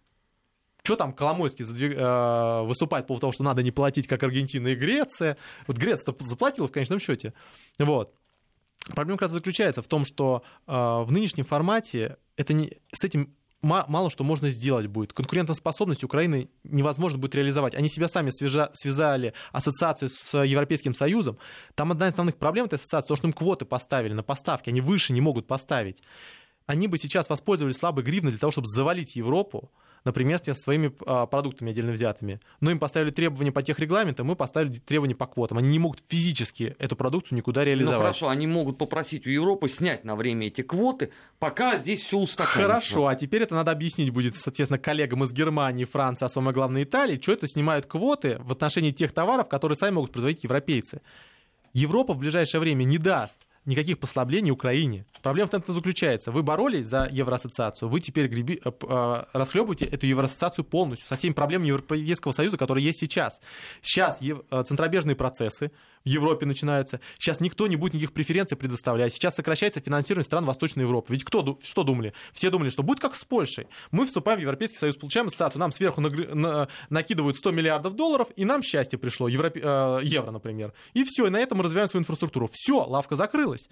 Что там Коломойский задвиг... э, выступает по поводу того, что надо не платить, как Аргентина и Греция. Вот Греция заплатила в конечном счете. Вот. Проблема как раз заключается в том, что э, в нынешнем формате это не, с этим мало что можно сделать будет. Конкурентоспособность Украины невозможно будет реализовать. Они себя сами свяжа, связали ассоциации с Европейским Союзом. Там одна из основных проблем этой ассоциации, то, что им квоты поставили на поставки, они выше не могут поставить. Они бы сейчас воспользовались слабой гривной для того, чтобы завалить Европу, например, со своими а, продуктами отдельно взятыми. Но им поставили требования по тех регламентам, мы поставили требования по квотам. Они не могут физически эту продукцию никуда реализовать. Ну хорошо, они могут попросить у Европы снять на время эти квоты, пока здесь все устаканится. Хорошо, а теперь это надо объяснить будет, соответственно, коллегам из Германии, Франции, а самое главное Италии, что это снимают квоты в отношении тех товаров, которые сами могут производить европейцы. Европа в ближайшее время не даст никаких послаблений Украине. Проблема в том, что заключается. Вы боролись за Евроассоциацию, вы теперь греби, э, э, расхлебываете эту Евроассоциацию полностью, со всеми проблемами Европейского Союза, которые есть сейчас. Сейчас э, центробежные процессы в Европе начинаются. Сейчас никто не будет никаких преференций предоставлять. Сейчас сокращается финансирование стран Восточной Европы. Ведь кто, что думали? Все думали, что будет как с Польшей. Мы вступаем в Европейский Союз, получаем ассоциацию, нам сверху нагр... на... накидывают 100 миллиардов долларов, и нам счастье пришло, Европ... евро, например. И все, и на этом мы развиваем свою инфраструктуру. Все, лавка закрылась.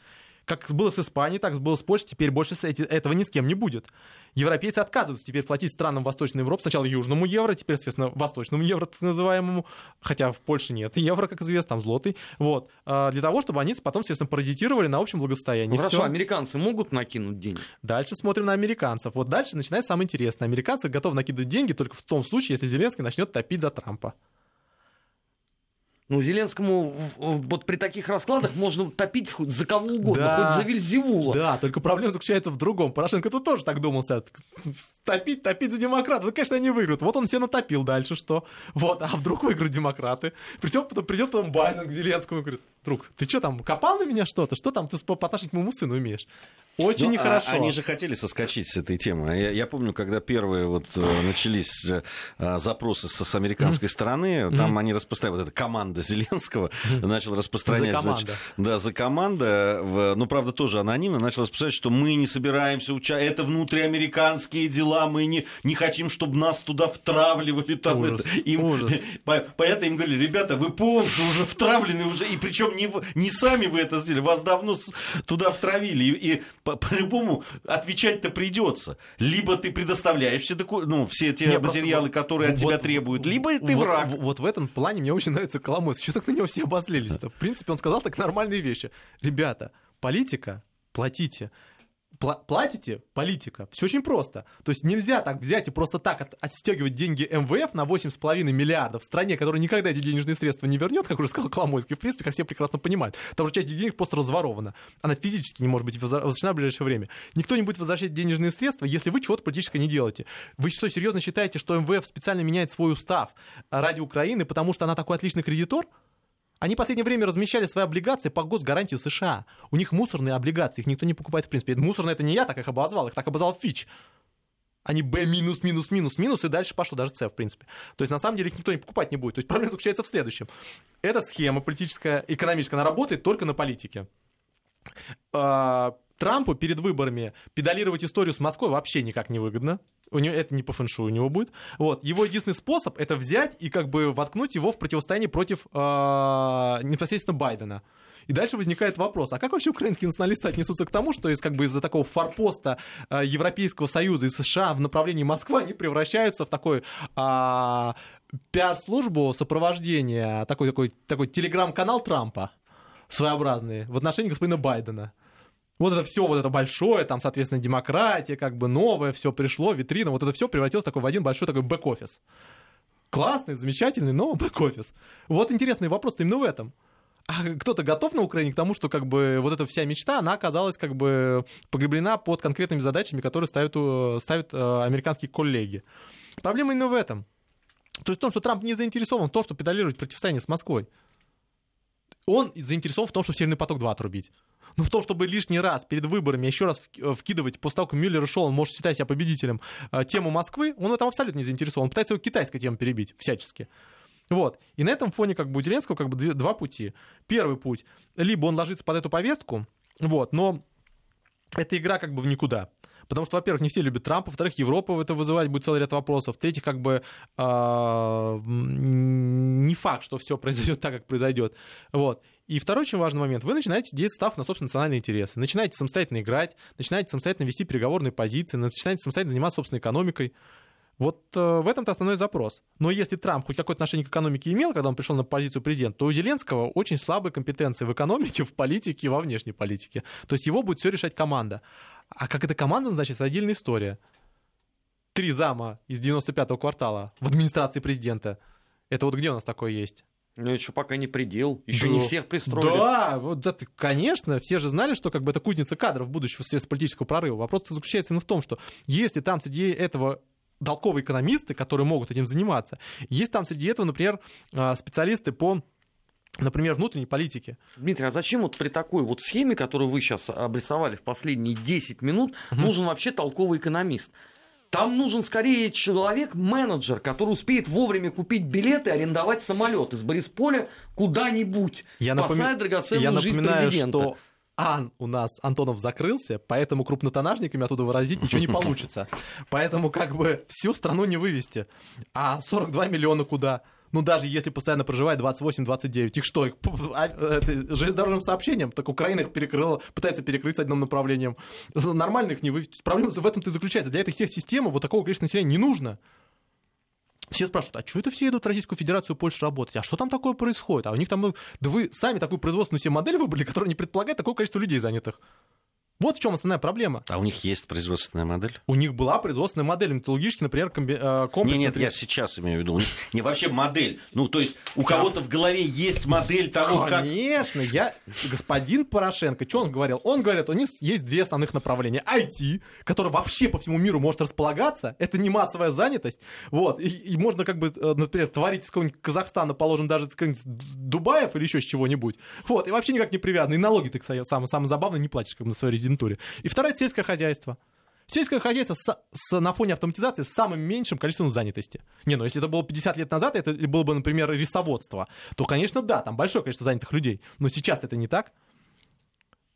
Как было с Испанией, так было с Польшей, теперь больше этого ни с кем не будет. Европейцы отказываются теперь платить странам Восточной Европы, сначала южному евро, теперь, соответственно, восточному евро, так называемому, хотя в Польше нет евро, как известно, там злотый, вот, а, для того, чтобы они потом, соответственно, паразитировали на общем благосостоянии. Ну, хорошо, Всё. американцы могут накинуть деньги? Дальше смотрим на американцев. Вот дальше начинается самое интересное. Американцы готовы накидывать деньги только в том случае, если Зеленский начнет топить за Трампа. Ну, Зеленскому вот при таких раскладах можно топить хоть за кого угодно, да, хоть за Вильзевула. Да, только проблема заключается в другом. Порошенко тут тоже так думался. Топить, топить за демократов. Ну, конечно, они выиграют. Вот он все натопил дальше, что? Вот, а вдруг выиграют демократы? Придет потом, придет потом Байден к Зеленскому и говорит, друг, ты что там, копал на меня что-то? Что там ты по, к моему сыну имеешь? Очень ну, нехорошо. А, они же хотели соскочить с этой темы. Я, я помню, когда первые вот э, начались а, запросы с, с американской mm-hmm. стороны, там mm-hmm. они распространяли, вот эта команда Зеленского mm-hmm. начала распространять. За команда. Значит, да, за команда, в, ну, правда, тоже анонимно, начала распространять, что мы не собираемся участвовать, это внутриамериканские дела, мы не, не хотим, чтобы нас туда втравливали. Там ужас, это. Им, ужас. Поэтому им говорили, ребята, вы полностью уже втравлены, уже, и причем не, не сами вы это сделали, вас давно туда втравили. И, и по-любому отвечать-то придется. Либо ты предоставляешь все, доку... ну, все те Не, материалы, просто... которые от вот, тебя требуют, либо ты вот, враг. Вот, вот в этом плане мне очень нравится Коломойский. Что так на него все обозлились-то? В принципе, он сказал так нормальные вещи. Ребята, политика, платите платите политика. Все очень просто. То есть нельзя так взять и просто так от, отстегивать деньги МВФ на 8,5 миллиардов в стране, которая никогда эти денежные средства не вернет, как уже сказал Коломойский. В принципе, как все прекрасно понимают. Там уже часть денег просто разворована. Она физически не может быть возвращена в ближайшее время. Никто не будет возвращать денежные средства, если вы чего-то политическое не делаете. Вы что, серьезно считаете, что МВФ специально меняет свой устав ради Украины, потому что она такой отличный кредитор? Они в последнее время размещали свои облигации по госгарантии США. У них мусорные облигации, их никто не покупает в принципе. Мусорные это не я так их обозвал, их так обозвал Фич. Они Б минус, минус, минус, минус, и дальше пошло, даже С, в принципе. То есть, на самом деле, их никто не покупать не будет. То есть, проблема заключается в следующем. Эта схема политическая, экономическая, она работает только на политике. Трампу перед выборами педалировать историю с Москвой вообще никак не выгодно. У него это не по фэншу у него будет. Вот. Его единственный способ это взять и как бы воткнуть его в противостояние против э, непосредственно Байдена. И дальше возникает вопрос, а как вообще украинские националисты отнесутся к тому, что из, как бы, из-за такого форпоста э, Европейского Союза и США в направлении Москвы они превращаются в такой э, пиар-службу сопровождения, такой, такой, такой телеграм-канал Трампа своеобразный в отношении господина Байдена. Вот это все, вот это большое, там, соответственно, демократия, как бы новое, все пришло, витрина, вот это все превратилось такой в один большой такой бэк-офис. Классный, замечательный, но [laughs] бэк-офис. Вот интересный вопрос именно в этом. А кто-то готов на Украине к тому, что как бы вот эта вся мечта, она оказалась как бы погребена под конкретными задачами, которые ставят, ставят э, американские коллеги. Проблема именно в этом. То есть в том, что Трамп не заинтересован в том, чтобы педалировать противостояние с Москвой. Он заинтересован в том, чтобы Северный поток-2 отрубить. Но в том, чтобы лишний раз перед выборами еще раз вкидывать, после того, как Мюллер ушел, он может считать себя победителем, э, тему Москвы, он в этом абсолютно не заинтересован. Он пытается его китайской тему перебить всячески. Вот. И на этом фоне как бы у Зеленского как бы два пути. Первый путь, либо он ложится под эту повестку, вот, но эта игра как бы в никуда. Потому что, во-первых, не все любят Трампа, во-вторых, Европа это вызывать будет целый ряд вопросов, в-третьих, как бы э, не факт, что все произойдет так, как произойдет. Вот. И второй очень важный момент. Вы начинаете делать ставку на собственные национальные интересы. Начинаете самостоятельно играть, начинаете самостоятельно вести переговорные позиции, начинаете самостоятельно заниматься собственной экономикой. Вот э, в этом-то основной запрос. Но если Трамп хоть какое-то отношение к экономике имел, когда он пришел на позицию президента, то у Зеленского очень слабые компетенции в экономике, [laughs] в политике и во внешней политике. То есть его будет все решать команда. А как эта команда назначится, отдельная история. Три зама из 95-го квартала в администрации президента. Это вот где у нас такое есть? Ну, еще пока не предел. Еще да. не всех пристроили. Да, вот, да, конечно, все же знали, что как бы это кузница кадров будущего средств политического прорыва. Вопрос заключается именно в том, что если там среди этого толковые экономисты, которые могут этим заниматься. Есть там среди этого, например, а, специалисты по например, внутренней политики. Дмитрий, а зачем вот при такой вот схеме, которую вы сейчас обрисовали в последние 10 минут, угу. нужен вообще толковый экономист? Там нужен скорее человек-менеджер, который успеет вовремя купить билеты и арендовать самолет из Борисполя куда-нибудь, я спасая напом... драгоценную я жизнь напоминаю, президента. Что Ан у нас Антонов закрылся, поэтому крупнотоннажниками оттуда выразить ничего не [laughs] получится. Поэтому как бы всю страну не вывести. А 42 миллиона куда? Ну, даже если постоянно проживает 28-29, их что, их а, железнодорожным сообщением? Так Украина их перекрыла, пытается перекрыть с одним направлением. Нормально их не вывести. Проблема в этом-то и заключается. Для этой всех системы вот такого количества населения не нужно. Все спрашивают, а что это все идут в Российскую Федерацию Польшу работать? А что там такое происходит? А у них там, да вы сами такую производственную себе модель выбрали, которая не предполагает такое количество людей занятых. Вот в чем основная проблема. А у них есть производственная модель? У них была производственная модель, металлургический, например, комби... Э, комплекс. Нет, нет, я сейчас имею в виду. Не вообще модель. Ну, то есть у кого-то в голове есть модель того, как... Конечно, я... Господин Порошенко, что он говорил? Он говорит, у них есть две основных направления. IT, которое вообще по всему миру может располагаться, это не массовая занятость, вот, и, и можно как бы, э, например, творить из какого-нибудь Казахстана, положим, даже из какого-нибудь Дубаев или еще с чего-нибудь, вот, и вообще никак не привязаны. И налоги ты, самое, самое забавное, не платишь как бы на своей резиденции резидентуре. И это сельское хозяйство. Сельское хозяйство с, с, на фоне автоматизации с самым меньшим количеством занятости. Не, ну если это было 50 лет назад, это было бы, например, рисоводство, то, конечно, да, там большое количество занятых людей. Но сейчас это не так.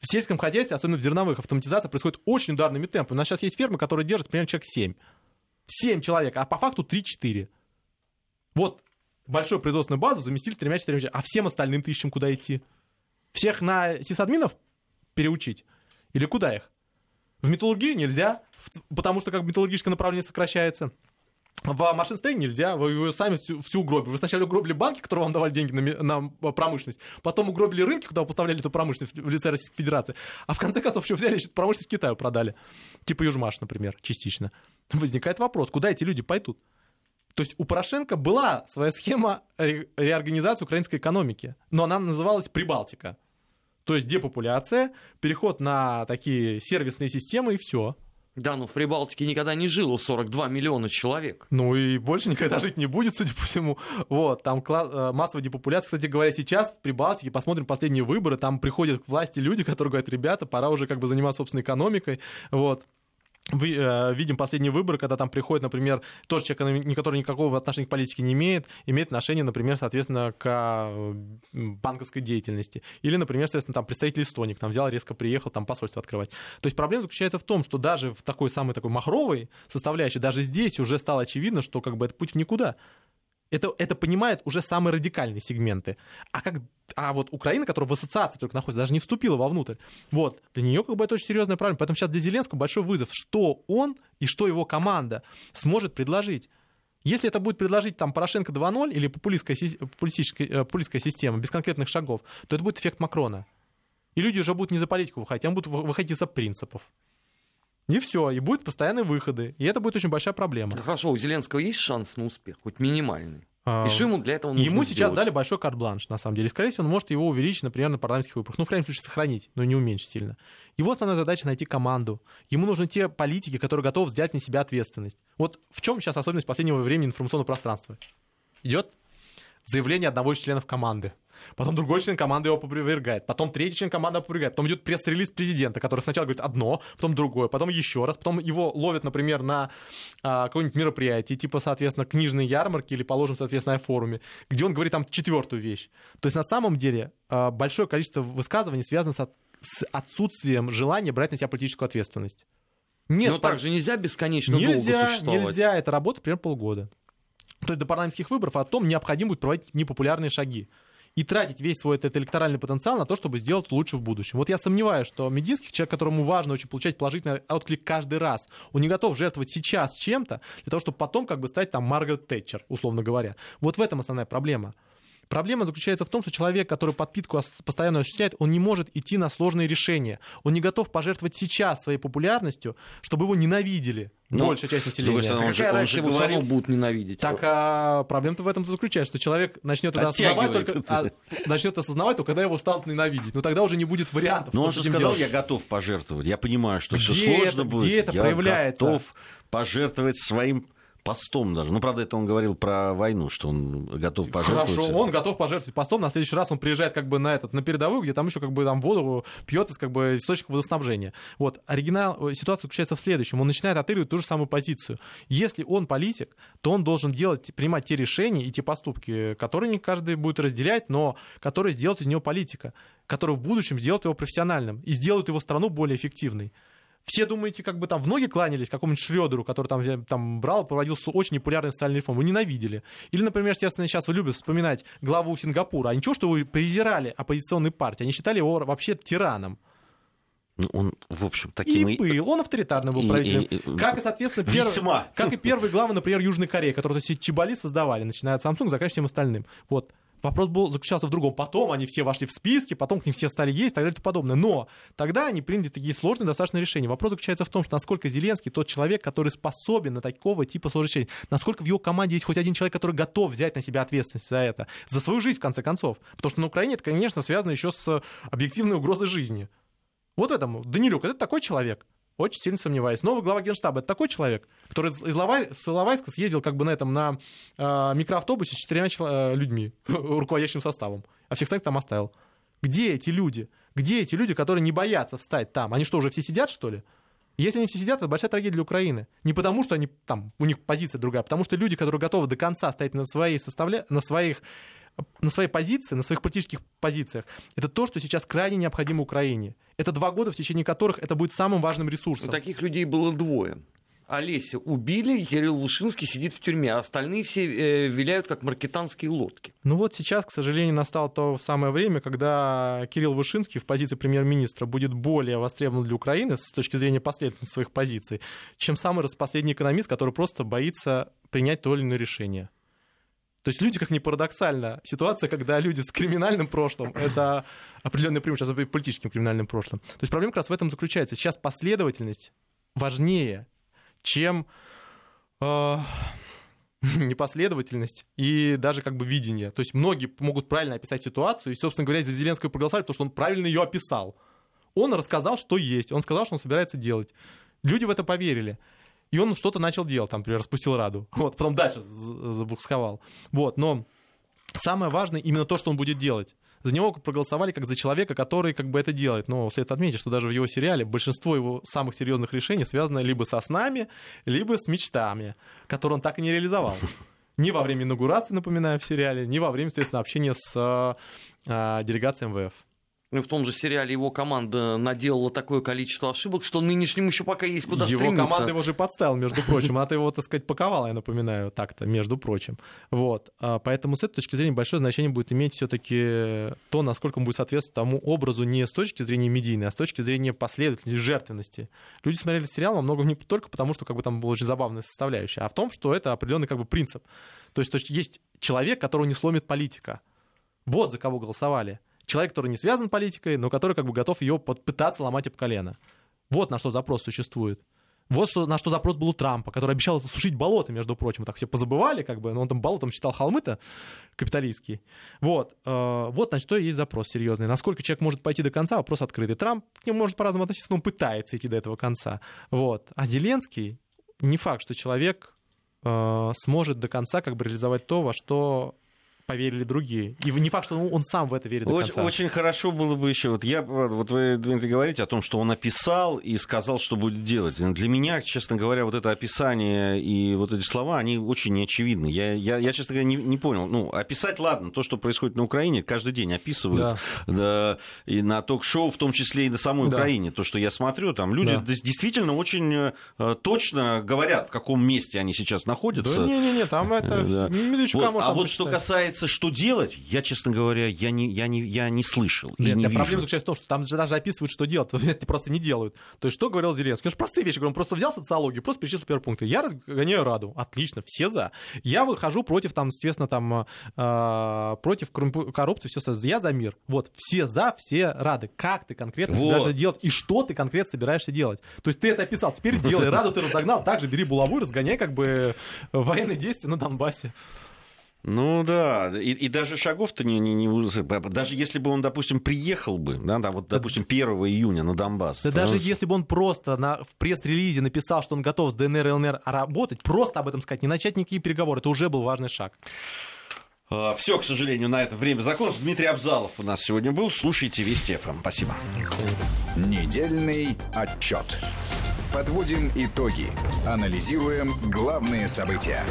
В сельском хозяйстве, особенно в зерновых, автоматизация происходит очень ударными темпами. У нас сейчас есть фермы, которые держат примерно человек 7. 7 человек, а по факту 3-4. Вот большую производственную базу заместили тремя-четырьмя А всем остальным ты ищем куда идти? Всех на сисадминов переучить? Или куда их? В металлургию нельзя, потому что как металлургическое направление сокращается. В машиностроении нельзя, вы, сами всю, всю угробили. Вы сначала угробили банки, которые вам давали деньги на, на промышленность, потом угробили рынки, куда поставляли эту промышленность в лице Российской Федерации, а в конце концов еще взяли еще промышленность Китаю продали. Типа Южмаш, например, частично. Возникает вопрос, куда эти люди пойдут? То есть у Порошенко была своя схема ре- реорганизации украинской экономики, но она называлась Прибалтика. То есть депопуляция, переход на такие сервисные системы и все. Да, ну в Прибалтике никогда не жило 42 миллиона человек. Ну и больше никогда жить не будет, судя по всему. Вот, там э, массовая депопуляция. Кстати говоря, сейчас в Прибалтике, посмотрим последние выборы, там приходят к власти люди, которые говорят, ребята, пора уже как бы заниматься собственной экономикой. Вот. Вы, э, видим последние выборы, когда там приходит, например, тоже человек, который никакого отношения к политике не имеет, имеет отношение, например, соответственно, к э, банковской деятельности. Или, например, соответственно, там представитель Эстонии, там взял, резко приехал, там посольство открывать. То есть проблема заключается в том, что даже в такой самой такой махровой составляющей, даже здесь уже стало очевидно, что как бы это путь в никуда. Это, это понимают уже самые радикальные сегменты. А, как, а вот Украина, которая в ассоциации только находится, даже не вступила вовнутрь, вот, для нее как бы это очень серьезная проблема. Поэтому сейчас для Зеленского большой вызов, что он и что его команда сможет предложить. Если это будет предложить там Порошенко 2.0 или популистская, популистическая, э, популистская система без конкретных шагов, то это будет эффект Макрона. И люди уже будут не за политику выходить, а будут выходить из-за принципов. И все, и будут постоянные выходы. И это будет очень большая проблема. Хорошо, у Зеленского есть шанс на успех, хоть минимальный? А, и что ему для этого нужно Ему сделать? сейчас дали большой карт-бланш, на самом деле. Скорее всего, он может его увеличить, например, на парламентских выборах. Ну, в крайнем случае, сохранить, но не уменьшить сильно. Его основная задача — найти команду. Ему нужны те политики, которые готовы взять на себя ответственность. Вот в чем сейчас особенность последнего времени информационного пространства? Идет заявление одного из членов команды потом другой член команды его опровергает, потом третий член команды опровергает, потом идет пресс-релиз президента, который сначала говорит одно, потом другое, потом еще раз, потом его ловят, например, на а, какое-нибудь мероприятие, типа, соответственно, книжной ярмарки или, положим, соответственно, на форуме, где он говорит там четвертую вещь. То есть на самом деле а, большое количество высказываний связано с, от, с отсутствием желания брать на себя политическую ответственность. Нет, Но так же нельзя бесконечно нельзя, долго существовать. Нельзя, это работа примерно полгода. То есть до парламентских выборов о том необходимо будет проводить непопулярные шаги и тратить весь свой этот электоральный потенциал на то, чтобы сделать лучше в будущем. Вот я сомневаюсь, что Мединский, человек, которому важно очень получать положительный отклик каждый раз, он не готов жертвовать сейчас чем-то для того, чтобы потом как бы стать там Маргарет Тэтчер, условно говоря. Вот в этом основная проблема. Проблема заключается в том, что человек, который подпитку постоянно осуществляет, он не может идти на сложные решения. Он не готов пожертвовать сейчас своей популярностью, чтобы его ненавидели. Но, ну, большая часть населения. Стороны, он же, Какая разница, его говорил... будут ненавидеть. Так а, проблема-то в этом заключается, что человек начнет это осознавать только, а, начнет осознавать только, когда его станут ненавидеть. Но тогда уже не будет вариантов. Но он же сказал, делать. я готов пожертвовать. Я понимаю, что где все сложно это, будет. Где это я проявляется? готов пожертвовать своим постом даже. Ну, правда, это он говорил про войну, что он готов пожертвовать. Хорошо, он готов пожертвовать постом. На следующий раз он приезжает как бы на этот, на передовую, где там еще как бы там воду пьет из как бы источника водоснабжения. Вот. Оригинал, э, ситуация заключается в следующем. Он начинает отыгрывать ту же самую позицию. Если он политик, то он должен делать, принимать те решения и те поступки, которые не каждый будет разделять, но которые сделают из него политика, которые в будущем сделают его профессиональным и сделают его страну более эффективной все думаете, как бы там в ноги кланялись какому-нибудь Шредеру, который там, там брал, проводил очень непопулярные социальные реформы, вы ненавидели. Или, например, естественно, сейчас вы любите вспоминать главу Сингапура. А ничего, что вы презирали оппозиционной партии, они считали его вообще тираном. Ну, он, в общем, таким... И был, он авторитарным был правителем. И, и, как и, соответственно, первый, как и первые главы, например, Южной Кореи, которые Чебали создавали, начиная от Samsung, заканчивая всем остальным. Вот. Вопрос был, заключался в другом. Потом они все вошли в списки, потом к ним все стали есть и так далее и тому подобное. Но тогда они приняли такие сложные достаточно решения. Вопрос заключается в том, что насколько Зеленский тот человек, который способен на такого типа сложных решений. Насколько в его команде есть хоть один человек, который готов взять на себя ответственность за это. За свою жизнь, в конце концов. Потому что на Украине это, конечно, связано еще с объективной угрозой жизни. Вот этому. Данилюк, это такой человек. Очень сильно сомневаюсь. Новый глава генштаба это такой человек, который из Иловайска съездил как бы на этом на э, микроавтобусе с четырьмя э, людьми, [laughs] руководящим составом, а всех остальных там оставил. Где эти люди? Где эти люди, которые не боятся встать там? Они что, уже все сидят, что ли? Если они все сидят, это большая трагедия для Украины. Не потому, что они там, у них позиция другая, а потому что люди, которые готовы до конца стоять на, своей составля... на своих на своей позиции, на своих политических позициях, это то, что сейчас крайне необходимо Украине. Это два года, в течение которых это будет самым важным ресурсом. Но таких людей было двое. Олеся убили, Кирилл Лушинский сидит в тюрьме, а остальные все э, виляют как маркетанские лодки. Ну вот сейчас, к сожалению, настало то самое время, когда Кирилл Вышинский в позиции премьер-министра будет более востребован для Украины с точки зрения последовательности своих позиций, чем самый распоследний экономист, который просто боится принять то или иное решение. То есть люди, как ни парадоксально, ситуация, когда люди с криминальным прошлым, это определенный преимущество, сейчас политическим криминальным прошлым. То есть проблема как раз в этом заключается. Сейчас последовательность важнее, чем э, [laughs] непоследовательность и даже как бы видение. То есть многие могут правильно описать ситуацию, и, собственно говоря, за Зеленского проголосовали, потому что он правильно ее описал. Он рассказал, что есть, он сказал, что он собирается делать. Люди в это поверили и он что-то начал делать, там, например, распустил раду, [laughs] вот, потом дальше забуксовал, вот, но самое важное именно то, что он будет делать. За него проголосовали как за человека, который как бы это делает. Но следует отметить, что даже в его сериале большинство его самых серьезных решений связано либо со снами, либо с мечтами, которые он так и не реализовал. [laughs] Ни во время инаугурации, напоминаю, в сериале, ни во время, естественно, общения с э, делегацией МВФ. Ну в том же сериале его команда наделала такое количество ошибок, что нынешнему еще пока есть куда его стремиться. Его команда его же подставила, между прочим. Она-то его, так сказать, паковала, я напоминаю, так-то, между прочим. Вот. А поэтому с этой точки зрения большое значение будет иметь все-таки то, насколько он будет соответствовать тому образу не с точки зрения медийной, а с точки зрения последовательности, жертвенности. Люди смотрели сериал во многом не только потому, что как бы там была очень забавная составляющая, а в том, что это определенный как бы принцип. То есть, то есть есть человек, которого не сломит политика. Вот за кого голосовали человек, который не связан политикой, но который как бы готов ее пытаться ломать об колено. Вот на что запрос существует. Вот что, на что запрос был у Трампа, который обещал сушить болото, между прочим. Так все позабывали, как бы, но он там болотом считал холмы-то капиталистские. Вот. Э, вот на что есть запрос серьезный. Насколько человек может пойти до конца, вопрос открытый. Трамп к нему может по-разному относиться, но он пытается идти до этого конца. Вот. А Зеленский, не факт, что человек э, сможет до конца как бы реализовать то, во что поверили другие. И не факт, что он сам в это верит до конца. Очень, хорошо было бы еще, вот я, вот вы, Дмитрий, говорите о том, что он описал и сказал, что будет делать. Для меня, честно говоря, вот это описание и вот эти слова, они очень неочевидны. Я, я, я честно говоря, не, не понял. Ну, описать, ладно, то, что происходит на Украине, каждый день описывают. Да. Да, и на ток-шоу, в том числе и на самой да. Украине. То, что я смотрю, там люди да. действительно очень э, точно говорят, в каком месте они сейчас находятся. Да не-не-не, там это... Да. Вот, а вот что касается касается, что делать, я, честно говоря, я не, я не, я не слышал. Нет, не проблема заключается в том, что там же даже описывают, что делать. [laughs] Это просто не делают. То есть, что говорил Зеленский? Ну, простые вещи. Он просто взял социологию, просто перечислил первые пункты. Я разгоняю Раду. Отлично, все за. Я выхожу против, там, естественно, там, э, против коррупции, все. Я за мир. Вот, все за, все рады. Как ты конкретно вот. собираешься делать и что ты конкретно собираешься делать? То есть, ты это описал, теперь [laughs] делай. Раду ты разогнал, также бери булаву и разгоняй как бы военные действия на Донбассе. Ну да, и, и даже шагов-то не, не, не... Даже если бы он, допустим, приехал бы, да, да вот, допустим, 1 июня на Донбасс. Да то... даже если бы он просто на, в пресс-релизе написал, что он готов с ДНР и ЛНР работать, просто об этом сказать, не начать никакие переговоры, это уже был важный шаг. А, Все, к сожалению, на это время закончилось. Дмитрий Абзалов у нас сегодня был. Слушайте Вести ФМ. Спасибо. Недельный отчет. Подводим итоги. Анализируем главные события.